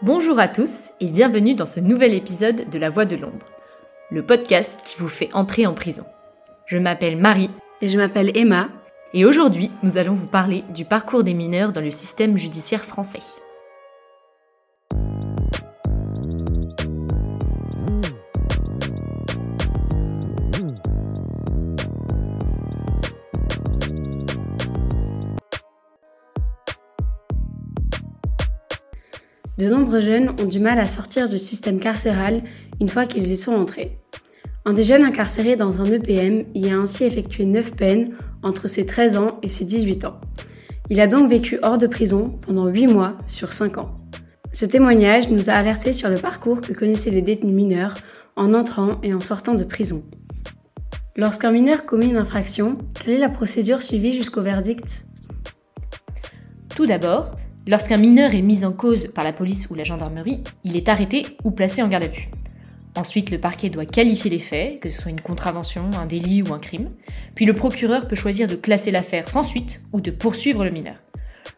Bonjour à tous et bienvenue dans ce nouvel épisode de La Voix de l'ombre, le podcast qui vous fait entrer en prison. Je m'appelle Marie et je m'appelle Emma et aujourd'hui nous allons vous parler du parcours des mineurs dans le système judiciaire français. De nombreux jeunes ont du mal à sortir du système carcéral une fois qu'ils y sont entrés. Un des jeunes incarcérés dans un EPM y a ainsi effectué 9 peines entre ses 13 ans et ses 18 ans. Il a donc vécu hors de prison pendant 8 mois sur 5 ans. Ce témoignage nous a alertés sur le parcours que connaissaient les détenus mineurs en entrant et en sortant de prison. Lorsqu'un mineur commet une infraction, quelle est la procédure suivie jusqu'au verdict? Tout d'abord, Lorsqu'un mineur est mis en cause par la police ou la gendarmerie, il est arrêté ou placé en garde à vue. Ensuite, le parquet doit qualifier les faits, que ce soit une contravention, un délit ou un crime. Puis le procureur peut choisir de classer l'affaire sans suite ou de poursuivre le mineur.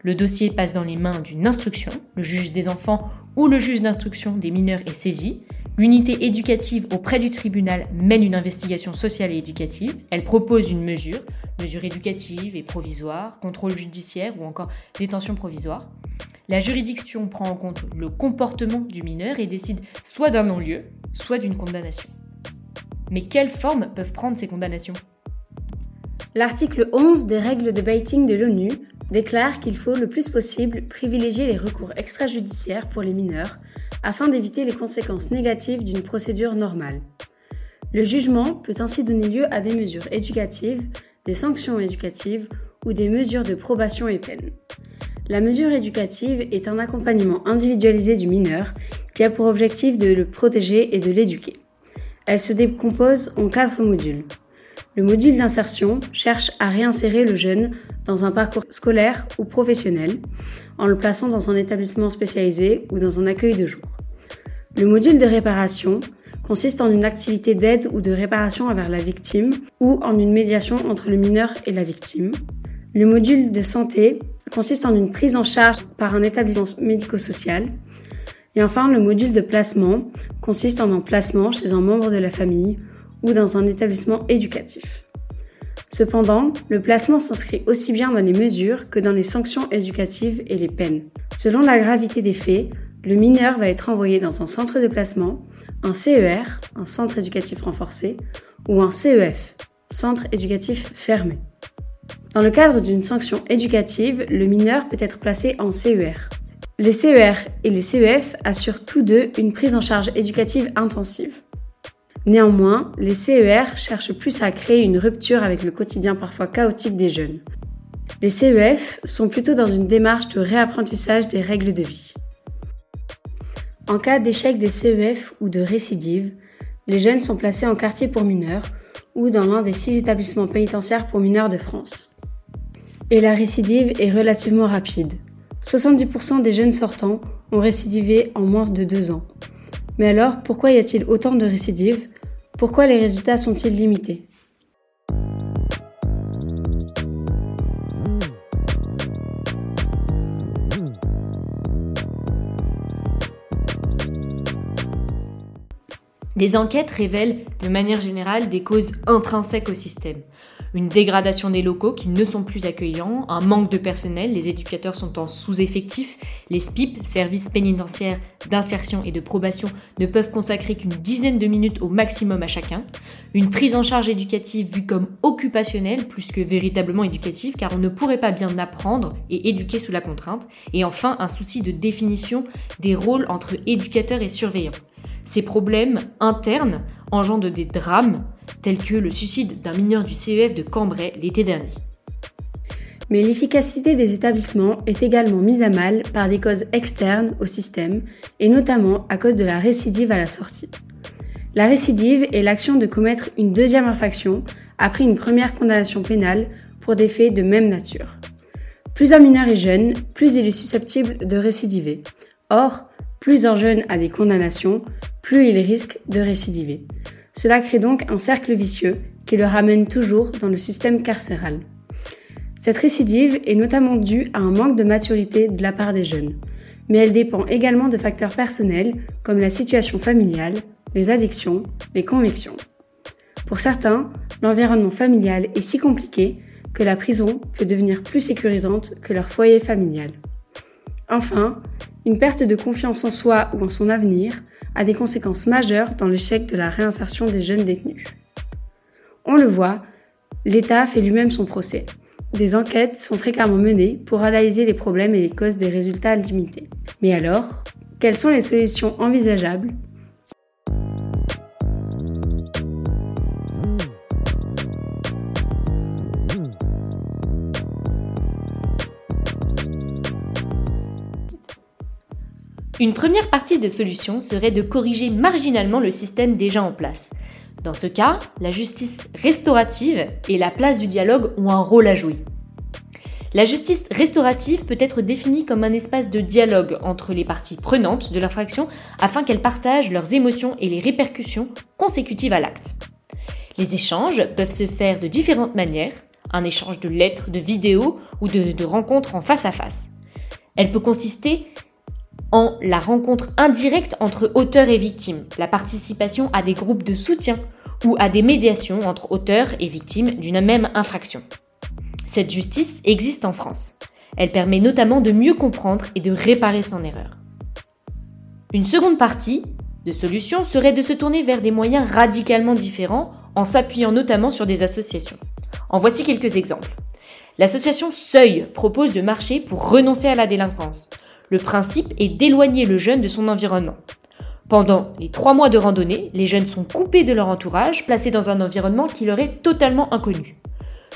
Le dossier passe dans les mains d'une instruction, le juge des enfants ou le juge d'instruction des mineurs est saisi, L'unité éducative auprès du tribunal mène une investigation sociale et éducative. Elle propose une mesure, mesure éducative et provisoire, contrôle judiciaire ou encore détention provisoire. La juridiction prend en compte le comportement du mineur et décide soit d'un non-lieu, soit d'une condamnation. Mais quelles formes peuvent prendre ces condamnations? L'article 11 des règles de baiting de l'ONU déclare qu'il faut le plus possible privilégier les recours extrajudiciaires pour les mineurs afin d'éviter les conséquences négatives d'une procédure normale. Le jugement peut ainsi donner lieu à des mesures éducatives, des sanctions éducatives ou des mesures de probation et peine. La mesure éducative est un accompagnement individualisé du mineur qui a pour objectif de le protéger et de l'éduquer. Elle se décompose en quatre modules. Le module d'insertion cherche à réinsérer le jeune dans un parcours scolaire ou professionnel en le plaçant dans un établissement spécialisé ou dans un accueil de jour. Le module de réparation consiste en une activité d'aide ou de réparation envers la victime ou en une médiation entre le mineur et la victime. Le module de santé consiste en une prise en charge par un établissement médico-social. Et enfin, le module de placement consiste en un placement chez un membre de la famille ou dans un établissement éducatif. Cependant, le placement s'inscrit aussi bien dans les mesures que dans les sanctions éducatives et les peines. Selon la gravité des faits, le mineur va être envoyé dans un centre de placement, un CER, un centre éducatif renforcé, ou un CEF, centre éducatif fermé. Dans le cadre d'une sanction éducative, le mineur peut être placé en CER. Les CER et les CEF assurent tous deux une prise en charge éducative intensive. Néanmoins, les CER cherchent plus à créer une rupture avec le quotidien parfois chaotique des jeunes. Les CEF sont plutôt dans une démarche de réapprentissage des règles de vie. En cas d'échec des CEF ou de récidive, les jeunes sont placés en quartier pour mineurs ou dans l'un des six établissements pénitentiaires pour mineurs de France. Et la récidive est relativement rapide. 70% des jeunes sortants ont récidivé en moins de deux ans. Mais alors, pourquoi y a-t-il autant de récidives? Pourquoi les résultats sont-ils limités? Des enquêtes révèlent de manière générale des causes intrinsèques au système une dégradation des locaux qui ne sont plus accueillants, un manque de personnel, les éducateurs sont en sous-effectif, les SPIP, services pénitentiaires d'insertion et de probation, ne peuvent consacrer qu'une dizaine de minutes au maximum à chacun, une prise en charge éducative vue comme occupationnelle plus que véritablement éducative car on ne pourrait pas bien apprendre et éduquer sous la contrainte, et enfin un souci de définition des rôles entre éducateurs et surveillants. Ces problèmes internes engendrent des drames tels que le suicide d'un mineur du CEF de Cambrai l'été dernier. Mais l'efficacité des établissements est également mise à mal par des causes externes au système, et notamment à cause de la récidive à la sortie. La récidive est l'action de commettre une deuxième infraction après une première condamnation pénale pour des faits de même nature. Plus un mineur est jeune, plus il est susceptible de récidiver. Or, plus un jeune a des condamnations, plus il risque de récidiver. Cela crée donc un cercle vicieux qui le ramène toujours dans le système carcéral. Cette récidive est notamment due à un manque de maturité de la part des jeunes. mais elle dépend également de facteurs personnels comme la situation familiale, les addictions, les convictions. Pour certains, l'environnement familial est si compliqué que la prison peut devenir plus sécurisante que leur foyer familial. Enfin, une perte de confiance en soi ou en son avenir a des conséquences majeures dans l'échec de la réinsertion des jeunes détenus. On le voit, l'État fait lui-même son procès. Des enquêtes sont fréquemment menées pour analyser les problèmes et les causes des résultats limités. Mais alors, quelles sont les solutions envisageables Une première partie de solution serait de corriger marginalement le système déjà en place. Dans ce cas, la justice restaurative et la place du dialogue ont un rôle à jouer. La justice restaurative peut être définie comme un espace de dialogue entre les parties prenantes de l'infraction afin qu'elles partagent leurs émotions et les répercussions consécutives à l'acte. Les échanges peuvent se faire de différentes manières, un échange de lettres, de vidéos ou de, de rencontres en face à face. Elle peut consister en la rencontre indirecte entre auteur et victime, la participation à des groupes de soutien ou à des médiations entre auteurs et victimes d'une même infraction. Cette justice existe en France. Elle permet notamment de mieux comprendre et de réparer son erreur. Une seconde partie de solution serait de se tourner vers des moyens radicalement différents en s'appuyant notamment sur des associations. En voici quelques exemples. L'association Seuil propose de marcher pour renoncer à la délinquance. Le principe est d'éloigner le jeune de son environnement. Pendant les trois mois de randonnée, les jeunes sont coupés de leur entourage, placés dans un environnement qui leur est totalement inconnu.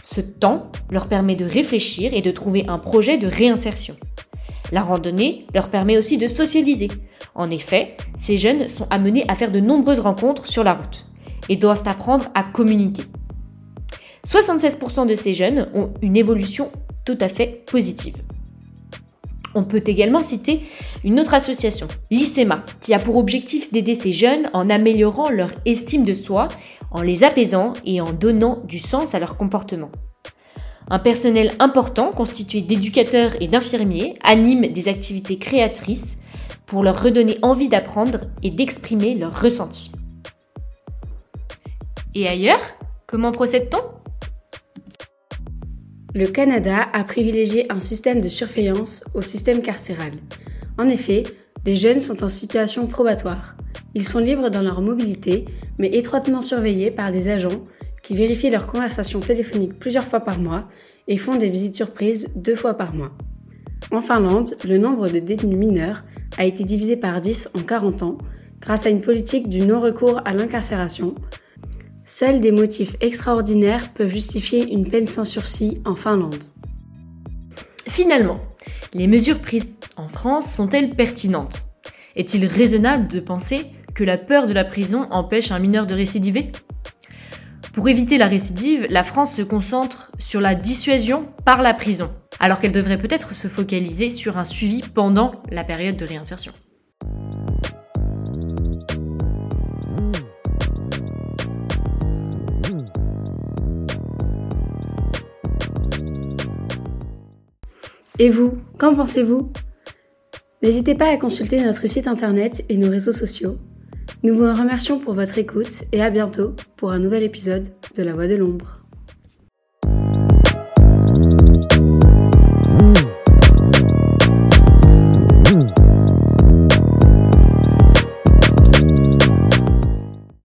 Ce temps leur permet de réfléchir et de trouver un projet de réinsertion. La randonnée leur permet aussi de socialiser. En effet, ces jeunes sont amenés à faire de nombreuses rencontres sur la route et doivent apprendre à communiquer. 76% de ces jeunes ont une évolution tout à fait positive. On peut également citer une autre association, l'ICEMA, qui a pour objectif d'aider ces jeunes en améliorant leur estime de soi, en les apaisant et en donnant du sens à leur comportement. Un personnel important constitué d'éducateurs et d'infirmiers anime des activités créatrices pour leur redonner envie d'apprendre et d'exprimer leurs ressentis. Et ailleurs, comment procède-t-on? Le Canada a privilégié un système de surveillance au système carcéral. En effet, les jeunes sont en situation probatoire. Ils sont libres dans leur mobilité, mais étroitement surveillés par des agents qui vérifient leurs conversations téléphoniques plusieurs fois par mois et font des visites surprises deux fois par mois. En Finlande, le nombre de détenus mineurs a été divisé par 10 en 40 ans grâce à une politique du non-recours à l'incarcération, Seuls des motifs extraordinaires peuvent justifier une peine sans sursis en Finlande. Finalement, les mesures prises en France sont-elles pertinentes? Est-il raisonnable de penser que la peur de la prison empêche un mineur de récidiver? Pour éviter la récidive, la France se concentre sur la dissuasion par la prison, alors qu'elle devrait peut-être se focaliser sur un suivi pendant la période de réinsertion. Et vous, qu'en pensez-vous? N'hésitez pas à consulter notre site internet et nos réseaux sociaux. Nous vous remercions pour votre écoute et à bientôt pour un nouvel épisode de La Voix de l'ombre.